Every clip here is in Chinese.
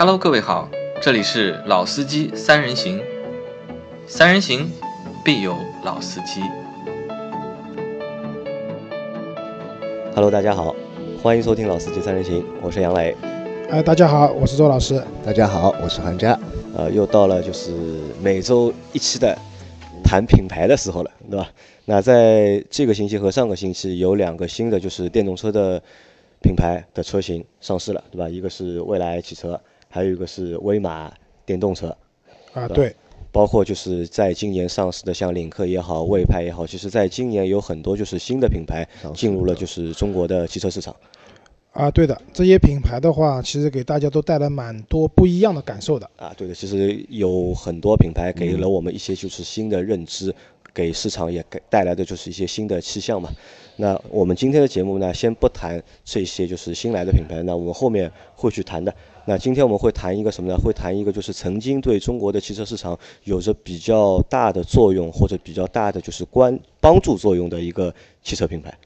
Hello，各位好，这里是老司机三人行，三人行必有老司机。Hello，大家好，欢迎收听《老司机三人行》，我是杨磊。哎，大家好，我是周老师。大家好，我是韩佳。呃，又到了就是每周一期的谈品牌的时候了，对吧？那在这个星期和上个星期有两个新的就是电动车的品牌的车型上市了，对吧？一个是蔚来汽车，还有一个是威马电动车。啊，对对，包括就是在今年上市的，像领克也好，魏派也好，其实在今年有很多就是新的品牌进入了就是中国的汽车市场。啊，对的，这些品牌的话，其实给大家都带来蛮多不一样的感受的。啊，对的，其实有很多品牌给了我们一些就是新的认知，给市场也给带来的就是一些新的气象嘛。那我们今天的节目呢，先不谈这些就是新来的品牌，那我们后面会去谈的。那今天我们会谈一个什么呢？会谈一个就是曾经对中国的汽车市场有着比较大的作用或者比较大的就是关帮助作用的一个汽车品牌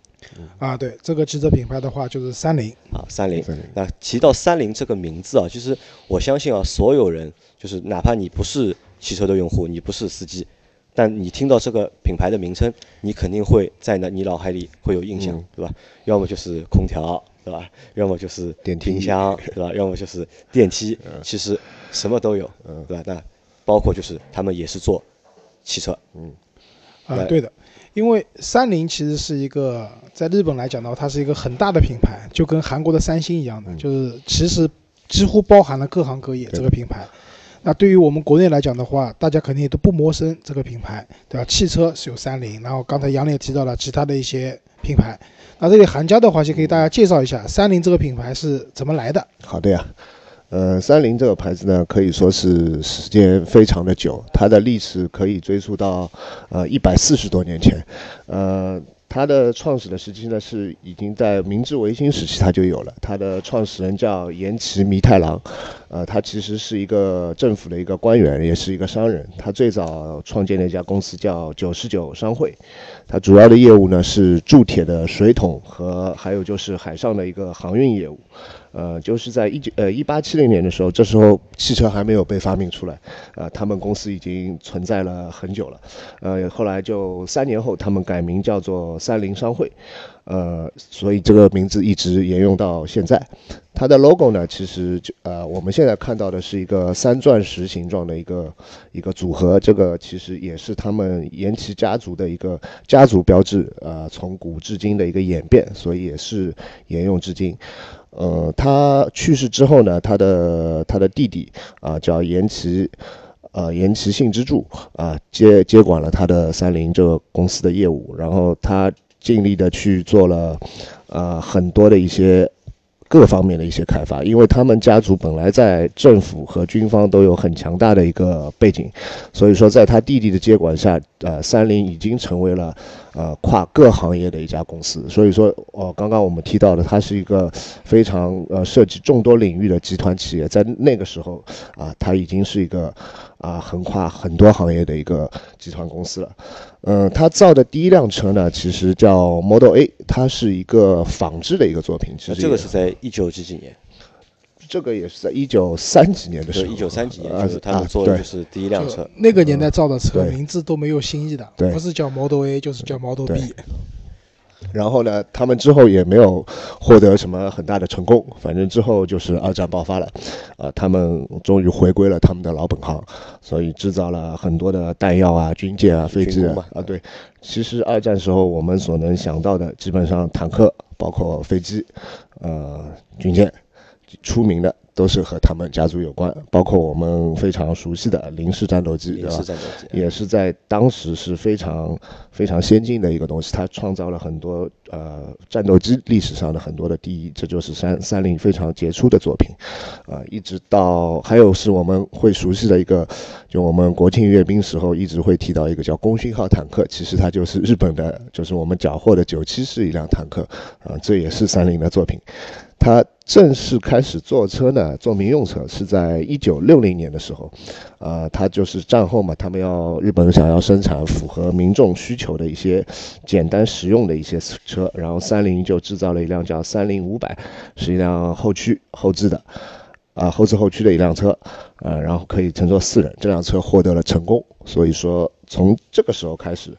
啊，对，这个汽车品牌的话就是三菱。啊，三菱。那提到三菱这个名字啊，其实我相信啊，所有人就是哪怕你不是汽车的用户，你不是司机，但你听到这个品牌的名称，你肯定会在那你脑海里会有印象，嗯对吧？要么就是空调，对吧？要么就是电冰箱，对吧？要么就是电梯，其实什么都有，嗯对吧？那包括就是他们也是做汽车，嗯啊来，对的，因为三菱其实是一个在日本来讲的话，它是一个很大的品牌，就跟韩国的三星一样的，嗯就是其实几乎包含了各行各业这个品牌。那对于我们国内来讲的话，大家肯定也都不陌生这个品牌，对吧？汽车是有三菱，然后刚才杨磊提到了其他的一些品牌。那这里韩家的话，先给大家介绍一下三菱这个品牌是怎么来的。好的呀，呃，三菱这个牌子呢，可以说是时间非常的久，它的历史可以追溯到呃一百四十多年前，呃。它的创始的时期呢，是已经在明治维新时期它就有了。它的创始人叫岩崎弥太郎，呃，他其实是一个政府的一个官员，也是一个商人。他最早创建了一家公司叫九十九商会，它主要的业务呢是铸铁的水桶和还有就是海上的一个航运业务。呃，就是在一九呃一八七零年的时候，这时候汽车还没有被发明出来，呃，他们公司已经存在了很久了，呃，后来就三年后，他们改名叫做三菱商会，呃，所以这个名字一直沿用到现在。它的 logo 呢，其实就呃我们现在看到的是一个三钻石形状的一个一个组合，这个其实也是他们岩崎家族的一个家族标志，呃，从古至今的一个演变，所以也是沿用至今。呃，他去世之后呢，他的他的弟弟啊、叫岩崎，呃延崎幸之助啊、接接管了他的三菱这个公司的业务，然后他尽力的去做了呃很多的一些各方面的一些开发，因为他们家族本来在政府和军方都有很强大的一个背景，所以说在他弟弟的接管下，呃，三菱已经成为了呃跨各行业的一家公司。所以说，呃，刚刚我们提到的，它是一个非常呃涉及众多领域的集团企业，在那个时候啊、它已经是一个啊、横跨很多行业的一个集团公司了。嗯，他造的第一辆车呢，其实叫 Model A，它是一个仿制的一个作品。其实这个是在一九几几年，这个也是在一九三几年的时候，就是一九三几年，啊就是他们做的就是第一辆就车。那个年代造的车对名字都没有新意的，对不是叫 Model A 就是叫 Model B。然后呢，他们之后也没有获得什么很大的成功，反正之后就是二战爆发了，啊、他们终于回归了他们的老本行，所以制造了很多的弹药啊、军舰啊、飞机啊啊。对，其实二战时候我们所能想到的，基本上坦克、包括飞机、呃军舰，出名的都是和他们家族有关，包括我们非常熟悉的零式战斗机，也是？战斗机，也是在当时是非常非常先进的一个东西，它创造了很多呃战斗机历史上的很多的第一，这就是三三菱非常杰出的作品，啊、一直到还有是我们会熟悉的一个，就我们国庆阅兵时候一直会提到一个叫功勋号坦克，其实它就是日本的，就是我们缴获的九七式一辆坦克，啊、这也是三菱的作品。他正式开始做车呢，做民用车是在一九六零年的时候，呃，他就是战后嘛，他们要日本想要生产符合民众需求的一些简单实用的一些车，然后三菱就制造了一辆叫三菱五百，是一辆后驱后置的。啊后置后驱的一辆车，呃，然后可以乘坐四人，这辆车获得了成功。所以说，从这个时候开始。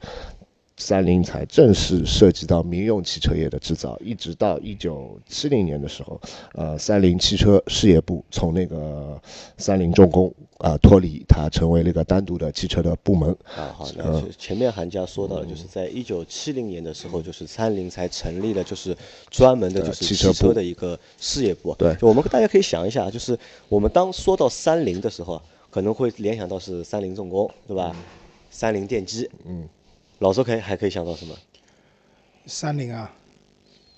三菱才正式涉及到民用汽车业的制造，一直到一九七零年的时候，呃，三菱汽车事业部从那个三菱重工啊脱离，它成为了一个单独的汽车的部门。啊，好，那前面韩家说到了，就是在一九七零年的时候，就是三菱才成立了，就是专门的，就是汽车的一个事业部。对，就我们大家可以想一下，就是我们当说到三菱的时候，可能会联想到是三菱重工，对吧？三菱电机，嗯。老周可以还可以想到什么？三菱啊，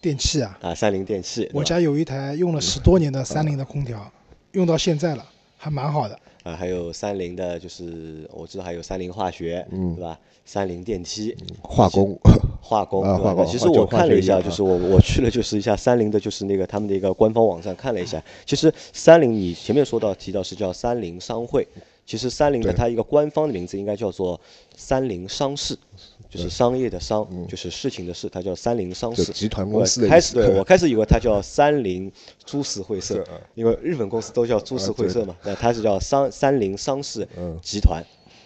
电器啊。啊，三菱电器。我家有一台用了十多年的三菱的空调，用到现在了，还蛮好的。啊，还有三菱的，就是我知道还有三菱化学，嗯，对吧？三菱电梯，化工，化工，化工。其实我看了一下，就是我我去了就是一下三菱的，就是那个他们的一个官方网站看了一下。其实三菱，你前面说到提到是叫三菱商会。其实三菱的它一个官方的名字应该叫做三菱商事，就是商业的商，就是事情的事，它叫三菱商事。集团公司。开始我开始以为它叫三菱株式会社，因为日本公司都叫株式会社嘛，那它是叫商三菱商事集团。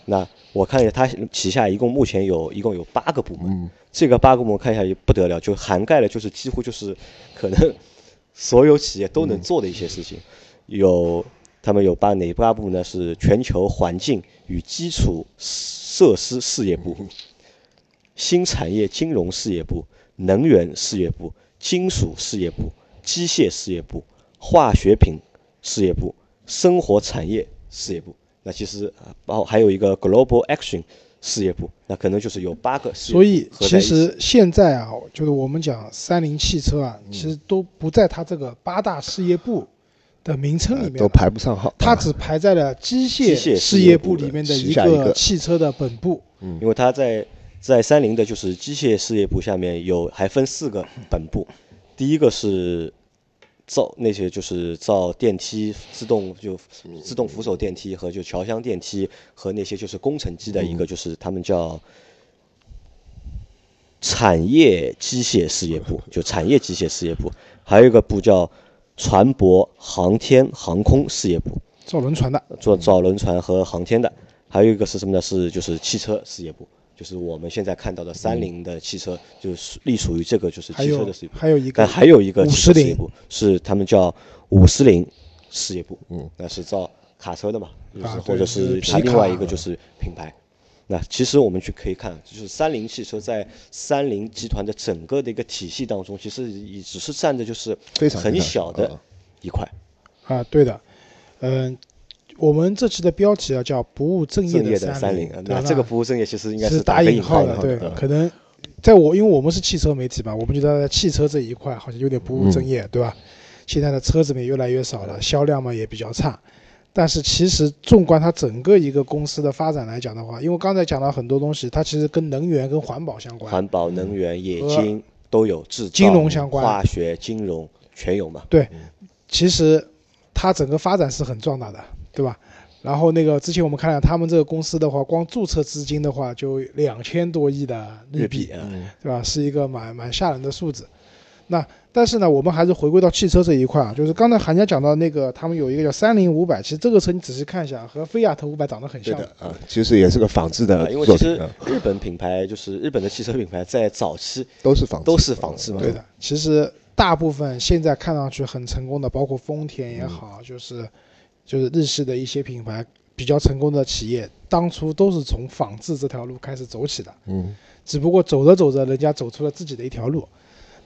那我看一下它旗下一共目前有一共有八个部门，这个八个部门看一下也不得了，就涵盖了就是几乎就是可能 所有企业都能做的一些事情，有。他们有八哪八部呢？是全球环境与基础设施事业部、新产业金融事业部、能源事业部、金属事业部、机械事业部、化学品事业部、生活产业事业部。那其实包还有一个 Global Action 事业部。那可能就是有八个事业部。所以其实现在啊，就是我们讲三菱汽车啊，其实都不在它这个八大事业部。的名称里面都排不上号，它只排在了机械事业部里面的一个汽车的本部。嗯，因为它在在三菱的就是机械事业部下面有还分四个本部，第一个是造那些就是造电梯、自动就自动扶手电梯和就桥箱电梯和那些就是工程机的一个就是他们叫产业机械事业部，就产业机械事业部，还有一个部叫。船舶、航天、航空事业部，造轮船的，做造轮船和航天的，还有一个是什么呢？是就是汽车事业部，就是我们现在看到的三菱的汽车，就是隶属于这个就是汽车的事业部。还有一个，但还有一个汽车事业部是他们叫五十铃事业部，嗯，那是造卡车的嘛，就是或者是它另外一个就是品牌。那其实我们去可以看，就是三菱汽车在三菱集团的整个的一个体系当中，其实也只是占的就是非常很小的一块。啊，对的，嗯，我们这期的标题啊叫“不务正业的三菱”，那这个“不务正业”其实应该是打引号的，对，可能在我因为我们是汽车媒体嘛，我们觉得在汽车这一块好像有点不务正业，对吧？现在的车子也越来越少了，销量嘛也比较差。但是其实纵观它整个一个公司的发展来讲的话，因为刚才讲到很多东西，它其实跟能源跟环保相关，环保、能源、冶金都有，制造、金融相关，化学、金融全有嘛。对，其实它整个发展是很壮大的，对吧？然后那个之前我们看了他们这个公司的话，光注册资金的话就两千多亿的日币，对吧？是一个蛮蛮吓人的数字。那但是呢，我们还是回归到汽车这一块啊，就是刚才韩家讲到那个，他们有一个叫三菱五百，其实这个车你仔细看一下，和菲亚特五百长得很像的啊，其实也是个仿制的。因为其实日本品牌就是日本的汽车品牌，在早期都是仿都是仿制嘛。对的，其实大部分现在看上去很成功的，包括丰田也好，就是就是日系的一些品牌比较成功的企业，当初都是从仿制这条路开始走起的。嗯，只不过走着走着，人家走出了自己的一条路。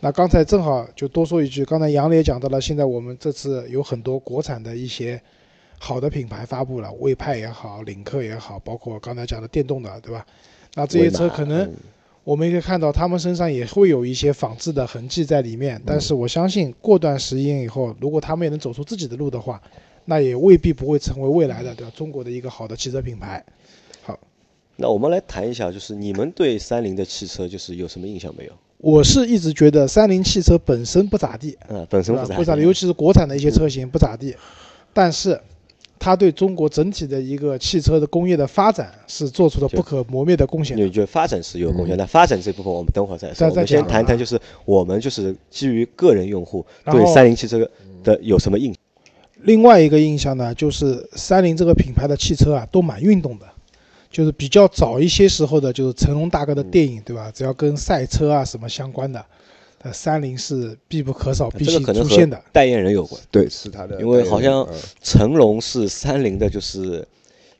那刚才正好就多说一句，刚才杨磊也讲到了，现在我们这次有很多国产的一些好的品牌发布了，魏派也好，领克也好，包括刚才讲的电动的，对吧？那这些车可能我们也可以看到，他们身上也会有一些仿制的痕迹在里面。但是我相信，过段时间以后，如果他们也能走出自己的路的话，那也未必不会成为未来的对吧？中国的一个好的汽车品牌。好，那我们来谈一下，就是你们对三菱的汽车就是有什么印象没有？我是一直觉得三菱汽车本身不咋地，嗯，本身不咋地，尤其是国产的一些车型不咋地，但是它对中国整体的一个汽车的工业的发展是做出了不可磨灭的贡献。你觉得发展是有贡献？那发展这部分我们等会儿再说。我们先谈谈，就是我们就是基于个人用户对三菱汽车的有什么印？另外一个印象呢，就是三菱这个品牌的汽车啊，都蛮运动的，就是比较早一些时候的，就是成龙大哥的电影，对吧？只要跟赛车啊什么相关的，呃，三菱是必不可少、必须可能出现的。代言人有关，对，是他的，因为好像嗯成龙是三菱的，就是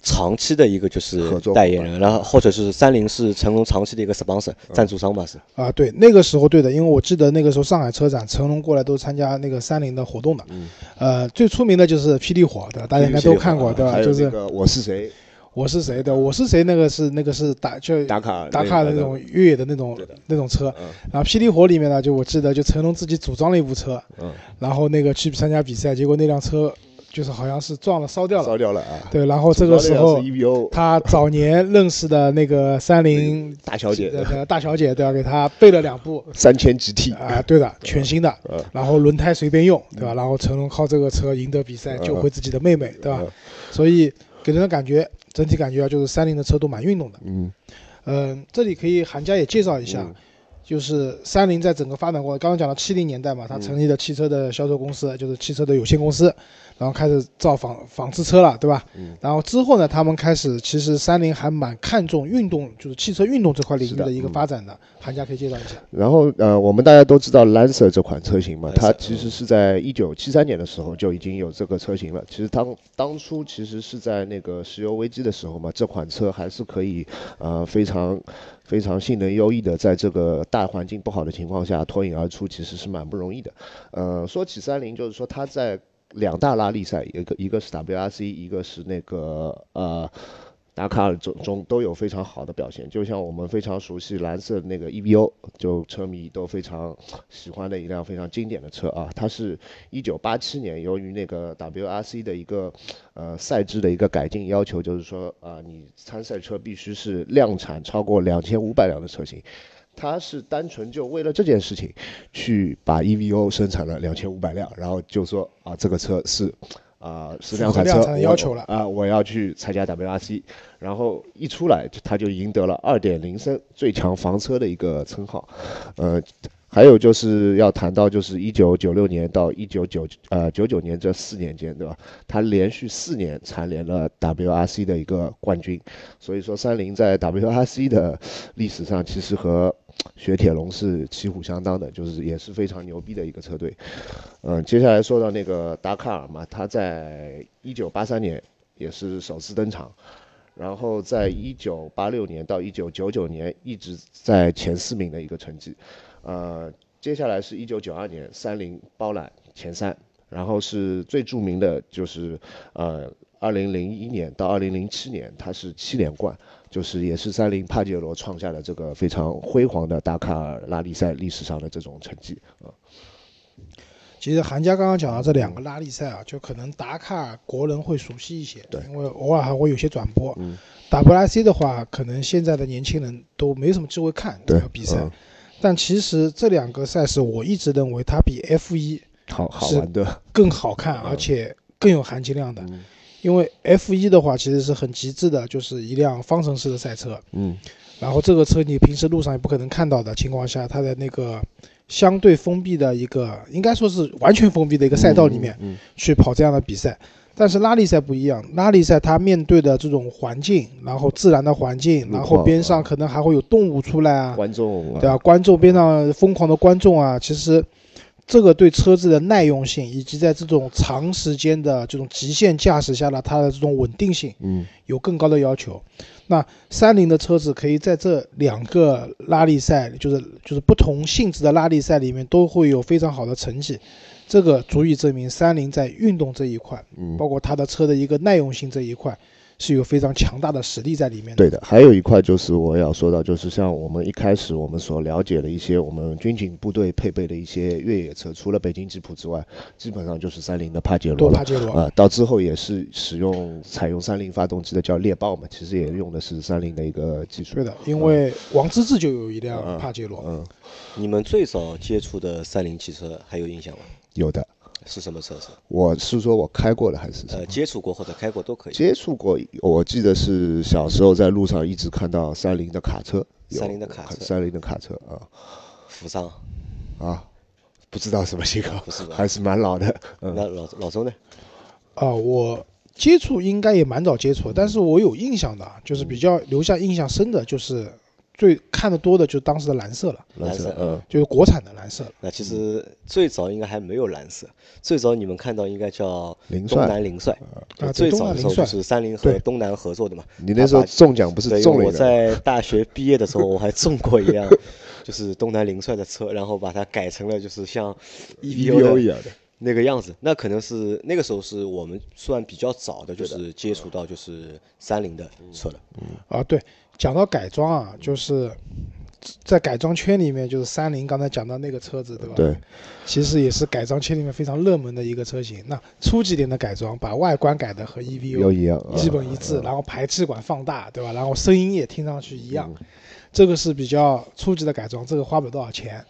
长期的一个就是合作代言人，然后或者是三菱是成龙长期的一个 sponsor 赞助商吧是。啊，对，那个时候对的，因为我记得那个时候上海车展，成龙过来都参加那个三菱的活动的。嗯呃，最出名的就是霹雳火，对吧？大家应该都看过，对吧？还有就是那个我是谁，我是谁的，我是谁，那个是那个是打就打卡打卡的那种越野的那种那种车。嗯。然后霹雳火里面呢，就我记得就成龙自己组装了一部车，嗯，然后那个去参加比赛，结果那辆车就是好像是撞了烧掉了。烧掉了啊。对，然后这个时候他早年认识的那个三菱大小姐。的大小姐，对吧？给他备了两部。三千 GT 啊，对的，全新的。嗯，然后轮胎随便用，对吧？然后成龙靠这个车赢得比赛，嗯。救回自己的妹妹，对吧？嗯？所以给人的感觉，整体感觉啊，就是三菱的车都蛮运动的。嗯嗯，这里可以韩家也介绍一下嗯，就是三菱在整个发展过程，刚刚讲到七零年代嘛，它成立了汽车的销售公司，就是汽车的有限公司，然后开始造仿仿制车了，对吧？嗯然后之后呢，他们开始其实三菱还蛮看重运动，就是汽车运动这块领域的的一个嗯发展的。韩家可以介绍一下。然后呃，我们大家都知道 Lancer 这款车型嘛，它其实是在一九七三年的时候就已经有这个车型了。其实当当初其实是在那个石油危机的时候嘛，这款车还是可以呃非常非常性能优异的，在这个大环境不好的情况下脱颖而出，其实是蛮不容易的。呃，说起三菱，就是说它在两大拉力赛，一个一个是 WRC，一个是那个呃。达卡尔中中都有非常好的表现，就像我们非常熟悉蓝色的那个 EVO，就车迷都非常喜欢的一辆非常经典的车啊。它是一九八七年由于那个 WRC 的一个呃赛制的一个改进要求，就是说啊、你参赛车必须是量产超过两千五百辆的车型。它是单纯就为了这件事情，去把 EVO 生产了两千五百辆，然后就说啊这个车是啊、是量产车，要求了啊、我要去参加 WRC，然后一出来他就赢得了二点零升最强房车的一个称号，呃。还有就是要谈到，就是一九九六年到一九九呃九九年这四年间，对吧？他连续四年蝉联了 WRC 的一个冠军，所以说三菱在 WRC 的历史上其实和雪铁龙是旗鼓相当的，就是也是非常牛逼的一个车队。嗯、接下来说到那个达喀尔嘛，他在一九八三年也是首次登场，然后在一九八六年到一九九九年一直在前四名的一个成绩。呃，接下来是一九九二年三菱包揽前三，然后是最著名的就是呃，二零零一年到二零零七年它是七连冠，就是也是三菱帕杰罗创下了这个非常辉煌的达喀尔拉力赛历史上的这种成绩啊。其实韩家刚刚讲到这两个拉力赛啊，就可能达喀尔国人会熟悉一些，对因为偶尔还会有些转播。嗯 WRC 的话，可能现在的年轻人都没什么机会看这对个比赛。嗯但其实这两个赛事，我一直认为它比 F 一好好是玩的，更好看，嗯而且更有含金量的。嗯因为 F 一的话，其实是很极致的，就是一辆方程式的赛车。嗯然后这个车你平时路上也不可能看到的情况下，它的那个相对封闭的一个，应该说是完全封闭的一个赛道里面嗯去跑这样的比赛。但是拉力赛不一样，拉力赛它面对的这种环境，然后自然的环境，然后边上啊可能还会有动物出来啊，观众啊对吧？观众边上疯狂的观众啊，其实这个对车子的耐用性，以及在这种长时间的这种极限驾驶下呢它的这种稳定性，嗯有更高的要求。那三菱的车子可以在这两个拉力赛，就是就是不同性质的拉力赛里面，都会有非常好的成绩。这个足以证明三菱在运动这一块，嗯。包括它的车的一个耐用性这一块，是有非常强大的实力在里面的。对的，还有一块就是我要说到，就是像我们一开始我们所了解的一些我们军警部队配备的一些越野车，除了北京吉普之外，基本上就是三菱的帕杰罗了多帕。杰罗，啊、到之后也是使用采用三菱发动机的叫猎豹嘛，其实也用的是三菱的一个技术。对的，因为王治郅就有一辆嗯帕杰罗。嗯，你们最早接触的三菱汽车还有印象吗？有的，是什么车子？我是说我开过的还是什么？呃，接触过或者开过都可以。接触过，我记得是小时候在路上一直看到三菱的卡车，三菱的卡车三菱的卡车啊扶桑，啊，不知道什么型号，不是吧还是蛮老的。嗯，那老老周呢？啊，我接触应该也蛮早接触，但是我有印象的，就是比较留下印象深的，就是最看的多的就是当时的蓝色了，蓝色嗯，就是国产的蓝色了。那其实最早应该还没有蓝色，最早你们看到应该叫东南凌帅，啊最早的时候就是三菱和东南合作的嘛。你那时候中奖不是中了一个？我在大学毕业的时候，我还中过一辆，就是东南凌帅的车，然后把它改成了就是像 EVO 一样的，那个样子。那可能是那个时候是我们算比较早的，就是接触到就是三菱的车了。啊，对，讲到改装啊，就是在改装圈里面，就是三菱刚才讲到那个车子，对吧？对，其实也是改装圈里面非常热门的一个车型。那初级点的改装，把外观改的和 EVO 一样，基本一嗯致，然后排气管放大，对吧？然后声音也听上去一样，这个是比较初级的改装，这个花不了多少钱。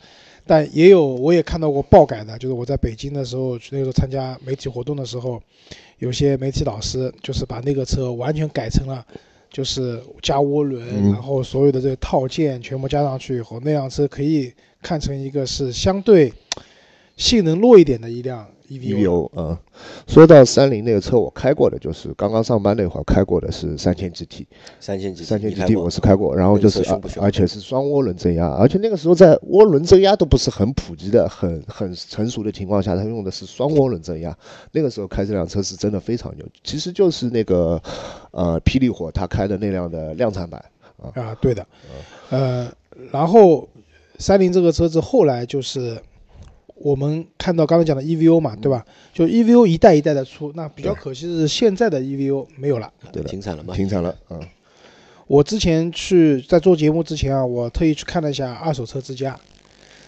但也有，我也看到过爆改的，就是我在北京的时候，那个时候参加媒体活动的时候，有些媒体老师就是把那个车完全改成了，就是加涡轮，嗯。然后所有的这个套件全部加上去以后，那辆车可以看成一个是相对性能弱一点的一辆 EVO。EVO 嗯，说到三菱那个车，我开过的就是刚刚上班那会儿开过的是三千 GT，三千 GT，三千 GT 我是开过，然后就是而且是双涡轮增压，而且那个时候在涡轮增压都不是很普及的、很很成熟的情况下，它用的是双涡轮增压。那个时候开这辆车是真的非常牛，其实就是那个呃霹雳火他开的那辆的量产版。啊，对的，呃，然后三菱这个车子后来就是我们看到刚才讲的 EVO 嘛，对吧？就 EVO 一代一代的出，那比较可惜的是现在的 EVO 没有了。对的停产了嘛？停产了，嗯，我之前去在做节目之前啊，我特意去看了一下二手车之家，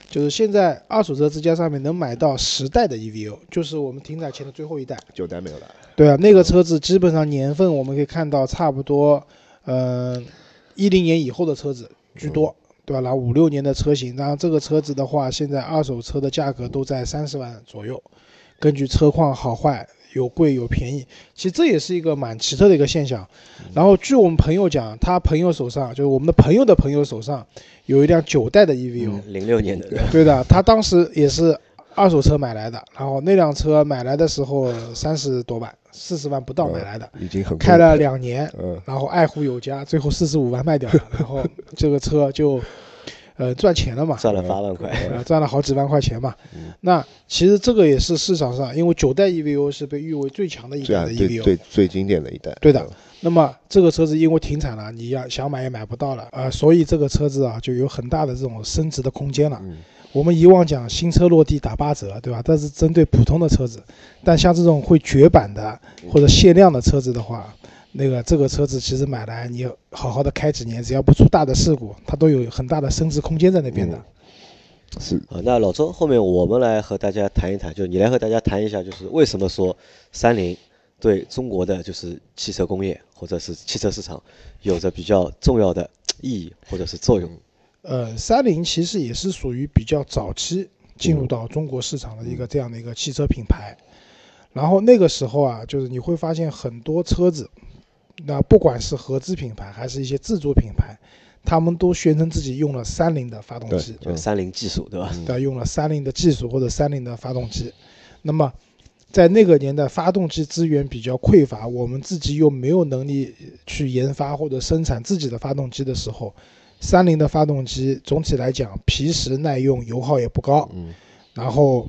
就是现在二手车之家上面能买到十代的 EVO，就是我们停产前的最后一代。九代没有了，对啊，那个车子基本上年份我们可以看到差不多，嗯、一零年以后的车子居多，对吧？然后五六年的车型，然后这个车子的话，现在二手车的价格都在三十万左右，根据车况好坏，有贵有便宜，其实这也是一个蛮奇特的一个现象。然后据我们朋友讲，他朋友手上就是我们的朋友的朋友手上有一辆九代的 EVO，、零六年的，对的，他当时也是二手车买来的，然后那辆车买来的时候三十多万，四十万不到买来的，已经很贵开了，两年，嗯，然后爱护有加，最后四十五万卖掉了，然后这个车就呃赚钱了嘛，赚了八万块。呃赚了好几万块钱嘛嗯。那其实这个也是市场上，因为九代 EVO 是被誉为最强的一代的 EVO，最最经典的一代，对的嗯那么这个车子因为停产了，你要想买也买不到了啊、呃所以这个车子啊就有很大的这种升值的空间了。嗯我们以往讲新车落地打八折，对吧？但是针对普通的车子，但像这种会绝版的或者限量的车子的话，那个这个车子其实买来你好好的开几年，只要不出大的事故，它都有很大的升值空间在那边的。嗯是啊，那老周，后面我们来和大家谈一谈，就你来和大家谈一下，就是为什么说三菱对中国的就是汽车工业或者是汽车市场有着比较重要的意义或者是作用。呃，三菱其实也是属于比较早期进入到中国市场的一个这样的一个汽车品牌。然后那个时候啊，就是你会发现很多车子，那不管是合资品牌还是一些自主品牌，他们都宣称自己用了三菱的发动机，就三菱技术，对吧？对吧，用了三菱的技术或者三菱的发动机。那么在那个年代，发动机资源比较匮乏，我们自己又没有能力去研发或者生产自己的发动机的时候，三菱的发动机总体来讲皮实耐用，油耗也不高，嗯。然后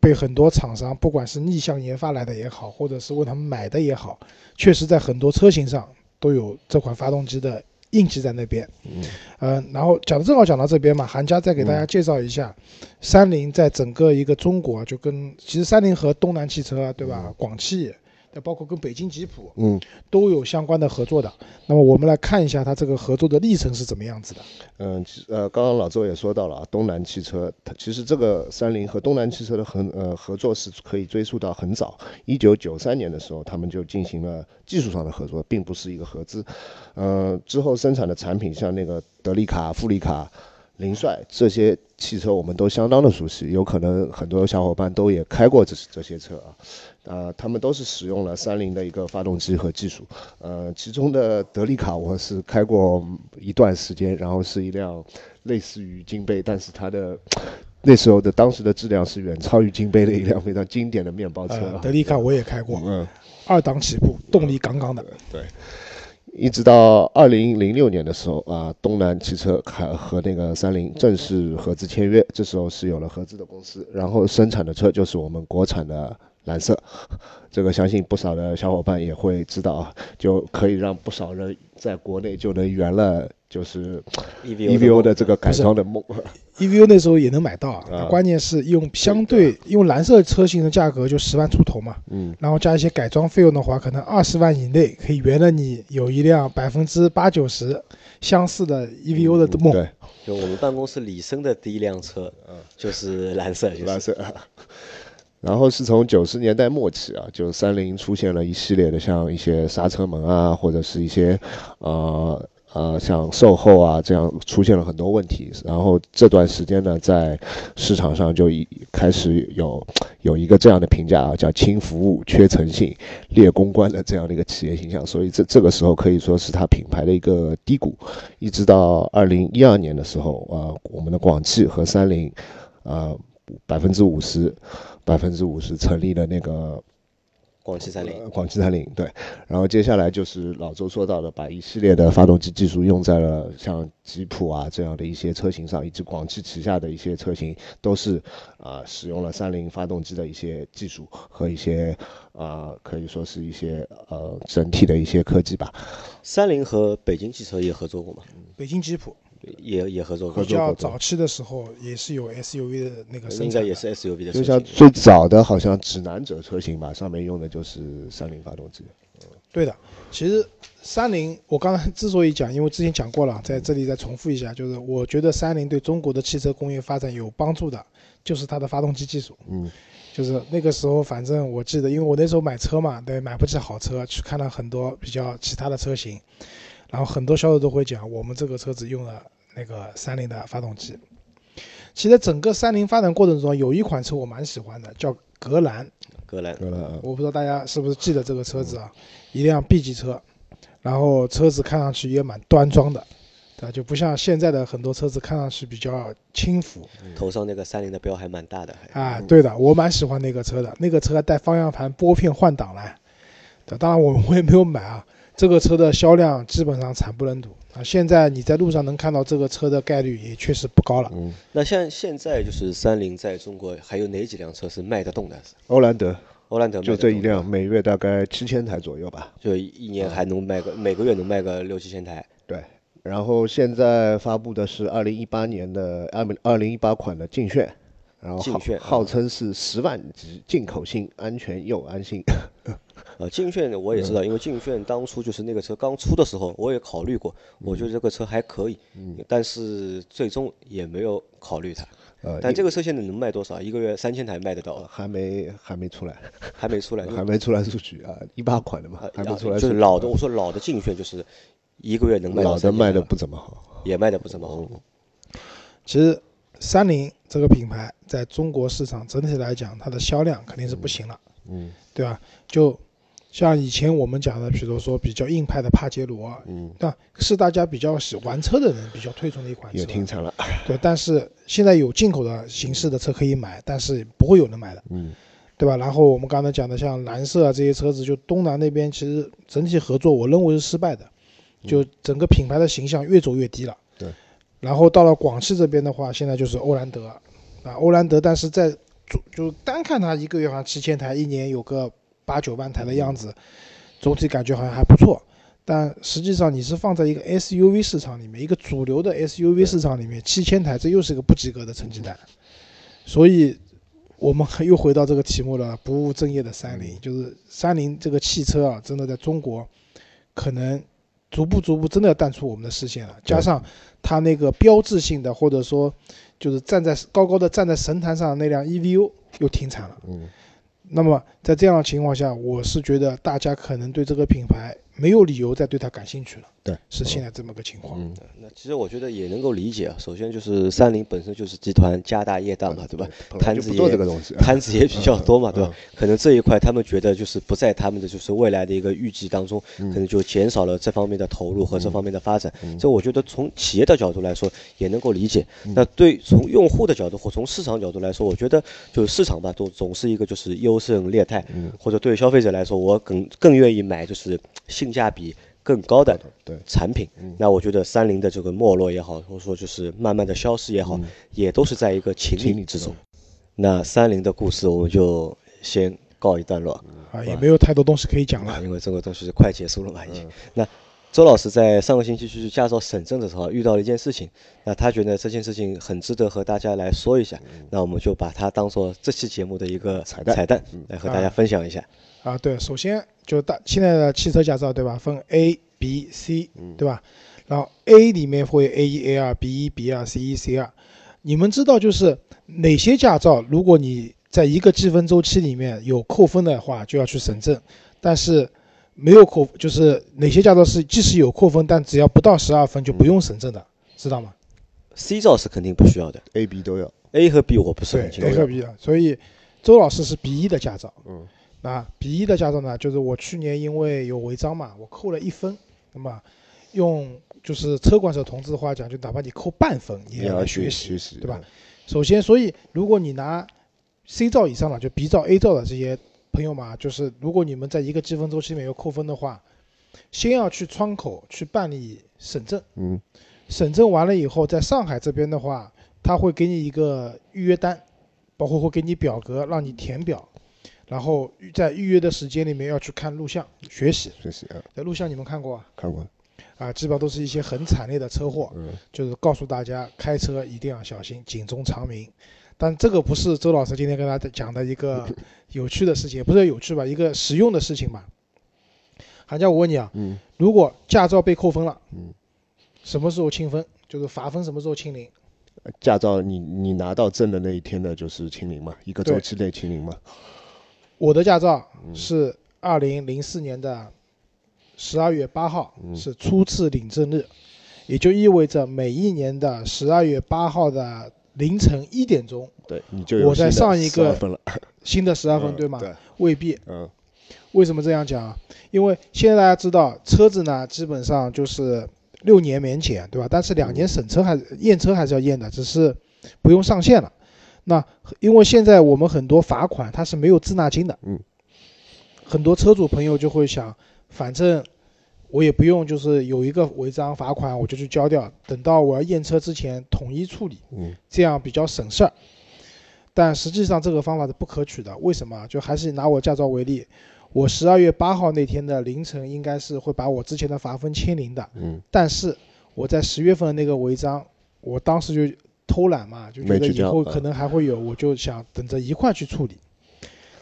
被很多厂商不管是逆向研发来的也好，或者是为他们买的也好，确实在很多车型上都有这款发动机的印记在那边。嗯。嗯，然后讲正好讲到这边嘛，韩家再给大家介绍一下，三菱在整个一个中国，就跟其实三菱和东南汽车啊，对吧？广汽，那包括跟北京吉普嗯都有相关的合作的。那么我们来看一下它这个合作的历程是怎么样子的。嗯，其呃，刚刚老周也说到了啊，东南汽车，它其实这个三菱和东南汽车的合呃合作是可以追溯到很早，一九九三年的时候，他们就进行了技术上的合作，并不是一个合资。呃，之后生产的产品像那个德利卡、富利卡、凌帅这些汽车，我们都相当的熟悉，有可能很多小伙伴都也开过这这些车啊。呃，他们都是使用了三菱的一个发动机和技术。呃，其中的德利卡我是开过一段时间，然后是一辆类似于金杯，但是它的那时候的当时的质量是远超于金杯的一辆非常经典的面包车。德利卡我也开过，嗯，二档起步，动力杠杠的。对。一直到二零零六年的时候啊，东南汽车还和那个三菱正式合资签约，这时候是有了合资的公司，然后生产的车就是我们国产的蓝色，这个相信不少的小伙伴也会知道啊，就可以让不少人在国内就能圆了就是 EVO 的这个改装的梦。EVO 那时候也能买到啊，啊。关键是用相对用蓝色车型的价格就十万出头嘛，嗯，然后加一些改装费用的话，可能二十万以内可以圆了你有一辆百分之八九十相似的 EVO 的梦。对，就我们办公室李生的第一辆车，嗯就是蓝色，就是。蓝色。然后是从九十年代末期啊，就三菱出现了一系列的像一些刹车门啊，或者是一些呃呃像售后啊这样出现了很多问题。然后这段时间呢，在市场上就已开始有有一个这样的评价啊，叫轻服务、缺诚信、劣公关的这样的一个企业形象。所以这这个时候可以说是它品牌的一个低谷，一直到二零一二年的时候啊、呃我们的广汽和三菱啊百分之五十。百分之五十成立了那个广汽三菱，呃广汽三菱，对，然后接下来就是老周说到的，把一系列的发动机技术用在了像吉普啊这样的一些车型上，以及广汽旗下的一些车型，都是啊、使用了三菱发动机的一些技术和一些啊、可以说是一些呃整体的一些科技吧。三菱和北京汽车也合作过吗？北京吉普也也合作过比，较早期的时候也是有 SUV 的那个生产的，应该也是 SUV 的车就像。最早的好像指南者车型吧，上面用的就是三菱发动机。对的，其实三菱，我刚才之所以讲，因为之前讲过了，在这里再重复一下，就是我觉得三菱对中国的汽车工业发展有帮助的，就是它的发动机技术。嗯，就是那个时候，反正我记得，因为我那时候买车嘛，对，买不起好车，去看了很多比较其他的车型，然后很多销售都会讲，我们这个车子用了那个三菱的发动机。其实整个三菱发展过程中，有一款车我蛮喜欢的，叫格兰。格兰，格兰，我不知道大家是不是记得这个车子啊，一辆 B 级车，然后车子看上去也蛮端庄的，对吧？就不像现在的很多车子看上去比较轻浮头上那个三菱的标还蛮大的，啊。对的，我蛮喜欢那个车的，那个车带方向盘拨片换挡来，对，当然我 我也没有买啊。这个车的销量基本上惨不忍睹啊！现在你在路上能看到这个车的概率也确实不高了。嗯，那像现在就是三菱在中国还有哪几辆车是卖得动的？欧蓝德欧蓝德就这一辆，每月大概七千台左右吧。就一年还能卖个每个月能卖个六七千台。对，然后现在发布的是二零一八年的二二零一八款的劲炫，然后号称是十万级进口性，安全又安心。呃，劲炫我也知道，因为劲炫当初就是那个车刚出的时候，我也考虑过，我觉得这个车还可以，但是最终也没有考虑它。呃，但这个车现在能卖多少？一个月三千台卖得到，还没还没出来，还没出来。还没出来数据啊，一八款的嘛，还没出来。就是老的，我说老的劲炫就是一个月能卖到老的卖的不怎么好。也卖的不怎么好。其实三菱这个品牌在中国市场整体来讲，它的销量肯定是不行了。嗯对吧？就像以前我们讲的，比如说比较硬派的帕杰罗，嗯，那是大家比较喜玩车的人比较推崇的一款也车。停产了。对，但是现在有进口的形式的车可以买，但是不会有人买的，嗯对吧？然后我们刚才讲的像蓝色啊这些车子，就东南那边其实整体合作，我认为是失败的，就整个品牌的形象越走越低了。对。然后到了广汽这边的话，现在就是欧蓝德，啊，欧蓝德，但是在就就单看它一个月好像七千台，一年有个八九万台的样子，总体感觉好像还不错。但实际上你是放在一个 SUV 市场里面，一个主流的 SUV 市场里面，七千台这又是一个不及格的成绩单。所以，我们又回到这个题目了，不务正业的三菱，就是三菱这个汽车啊，真的在中国可能逐步逐步真的要淡出我们的视线了。加上它那个标志性的，或者说就是站在高高的站在神坛上的那辆 EVO 又停产了。嗯那么在这样的情况下，我是觉得大家可能对这个品牌没有理由再对他感兴趣了。对，是现在这么个情况。嗯，那其实我觉得也能够理解啊。首先就是三菱本身就是集团家大业大嘛，对吧？摊子也做这个东西，摊子也比较多嘛，对吧嗯？可能这一块他们觉得就是不在他们的就是未来的一个预计当中，嗯可能就减少了这方面的投入和这方面的发展。这我觉得从企业的角度来说也能够理解。嗯那对从用户的角度或从市场角度来说，我觉得就是市场吧，都总是一个就是优胜劣汰，嗯或者对消费者来说，我更更愿意买就是性价比更高的对产品。那我觉得三菱的这个没落也好，或者说就是慢慢的消失也好，也都是在一个情情理理之中。那三菱的故事我们就先告一段落，啊，也没有太多东西可以讲了。因为这个东西快结束了嘛，已经。那周老师在上个星期去驾照审证的时候遇到了一件事情，那他觉得这件事情很值得和大家来说一下，那我们就把它当做这期节目的一个彩蛋彩蛋来和大家分享一下。啊，对，首先就大现在的汽车驾照对吧，分 A、B、C，对吧？然后 A 里面会 A 一、A 二、B 一、B 二、C 一、C 二。你们知道就是哪些驾照，如果你在一个积分周期里面有扣分的话，就要去审证，但是没有扣，就是哪些驾照是即使有扣分，但只要不到十二分就不用审证的，知道吗？C 照是肯定不需要的 A、B 都要。，A 和 B 我不是很清楚 A 和楚。B 啊，所以周老师是 B 一的驾照。嗯，那 B 一的驾照呢，就是我去年因为有违章嘛，我扣了一分。那么用就是车管所同志的话讲，就哪怕你扣半分，你也要学习学学习，对吧？首先，所以如果你拿 C 照以上了，就 B 照、A 照的这些朋友嘛，就是如果你们在一个积分周期里面有扣分的话，先要去窗口去办理审证。嗯，审证完了以后，在上海这边的话，他会给你一个预约单，包括会给你表格让你填表，然后在预约的时间里面要去看录像学习。学习啊，在录像你们看过啊？看过。啊，基本上都是一些很惨烈的车祸，嗯就是告诉大家开车一定要小心，警钟长鸣。但这个不是周老师今天跟大家讲的一个 有趣的事情，也不是有趣吧，一个实用的事情吧。韩佳，我问你啊，嗯如果驾照被扣分了，嗯，什么时候清分？就是罚分什么时候清零？驾照你你拿到证的那一天呢，就是清零嘛，一个周期内清零嘛。我的驾照嗯是二零零四年的十二月八号，嗯是初次领证日，也就意味着每一年的十二月八号的凌晨一点钟，对，你就我在上一个12分了，新的十二分，嗯对吗？对，未必。嗯为什么这样讲啊？因为现在大家知道，车子呢基本上就是六年免检，对吧？但是两年审车还验车还是要验的，只是不用上线了。那因为现在我们很多罚款它是没有滞纳金的，嗯，很多车主朋友就会想，反正我也不用就是有一个违章罚款我就去交掉，等到我要验车之前统一处理，嗯这样比较省事儿。但实际上这个方法是不可取的，为什么？就还是拿我驾照为例，我十二月八号那天的凌晨应该是会把我之前的罚分清零的，嗯，但是我在十月份的那个违章，我当时就偷懒嘛，就觉得以后可能还会有，我就想等着一块去处理。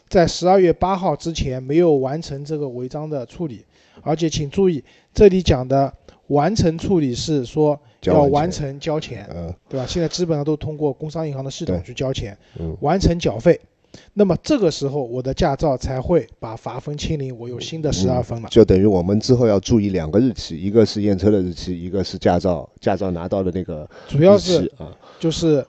在十二月八号之前没有完成这个违章的处理，而且请注意，这里讲的完成处理是说要完成交钱，嗯对吧？现在基本上都通过工商银行的系统去交钱，嗯完成缴费。那么这个时候，我的驾照才会把罚分清零，我有新的十二分了。就等于我们之后要注意两个日期，一个是验车的日期，一个是驾照驾照拿到的那个日主要是期啊。就是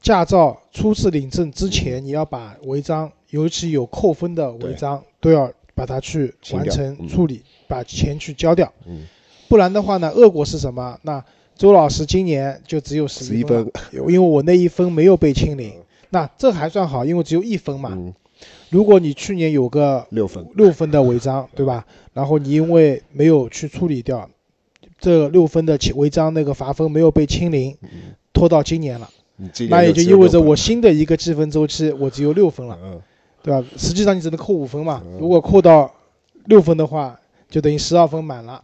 驾照初次领证之前，你要把违章，尤其有扣分的违章，都要把它去完成处理，把钱去交掉。嗯，不然的话呢，恶果是什么？那周老师今年就只有十十一分，因为我那一分没有被清零。那这还算好，因为只有一分嘛。嗯，如果你去年有个六分，六分的违章，对吧？然后你因为没有去处理掉这六分的违章那个罚分没有被清零，拖到今年了，那也就意味着我新的一个积分周期我只有六分了，嗯对吧？实际上你只能扣五分嘛嗯，如果扣到六分的话，就等于十二分满了。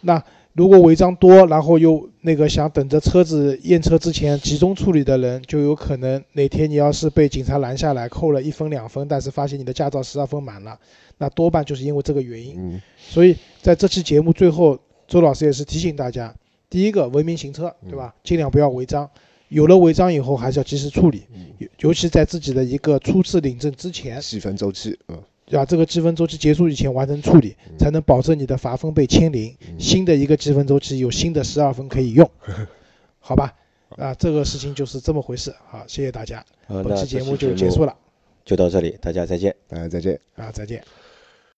那如果违章多，然后又那个想等着车子验车之前集中处理的人，就有可能哪天你要是被警察拦下来扣了一分两分，但是发现你的驾照十二分满了，那多半就是因为这个原因。嗯所以在这期节目最后，周老师也是提醒大家：第一个，文明行车，对吧？尽量不要违章。有了违章以后，还是要及时处理，嗯，尤尤其在自己的一个初次领证之前，细分周期，嗯啊，这个积分周期结束以前完成处理，才能保证你的罚分被清零，新的一个积分周期有新的十二分可以用，好吧？啊，这个事情就是这么回事。好，谢谢大家，本期节目就结束了就到这里，大家再见。大家再见。啊，再见。